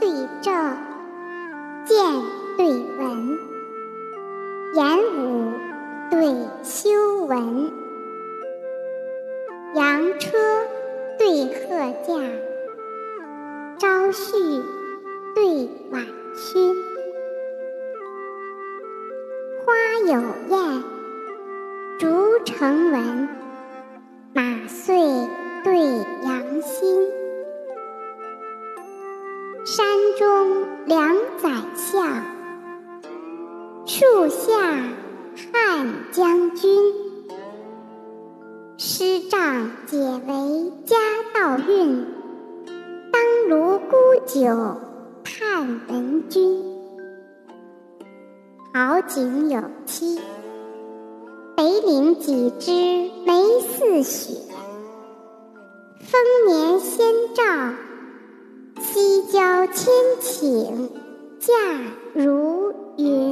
对正，见对闻，言武对修文，羊车对鹤驾，朝旭对晚熏，花有艳，竹成文，马穗对羊。山中两宰相，树下汉将军。诗仗解为家道运，当卢沽酒叹闻君。好景有期，北岭几枝梅似雪，风天请假如云。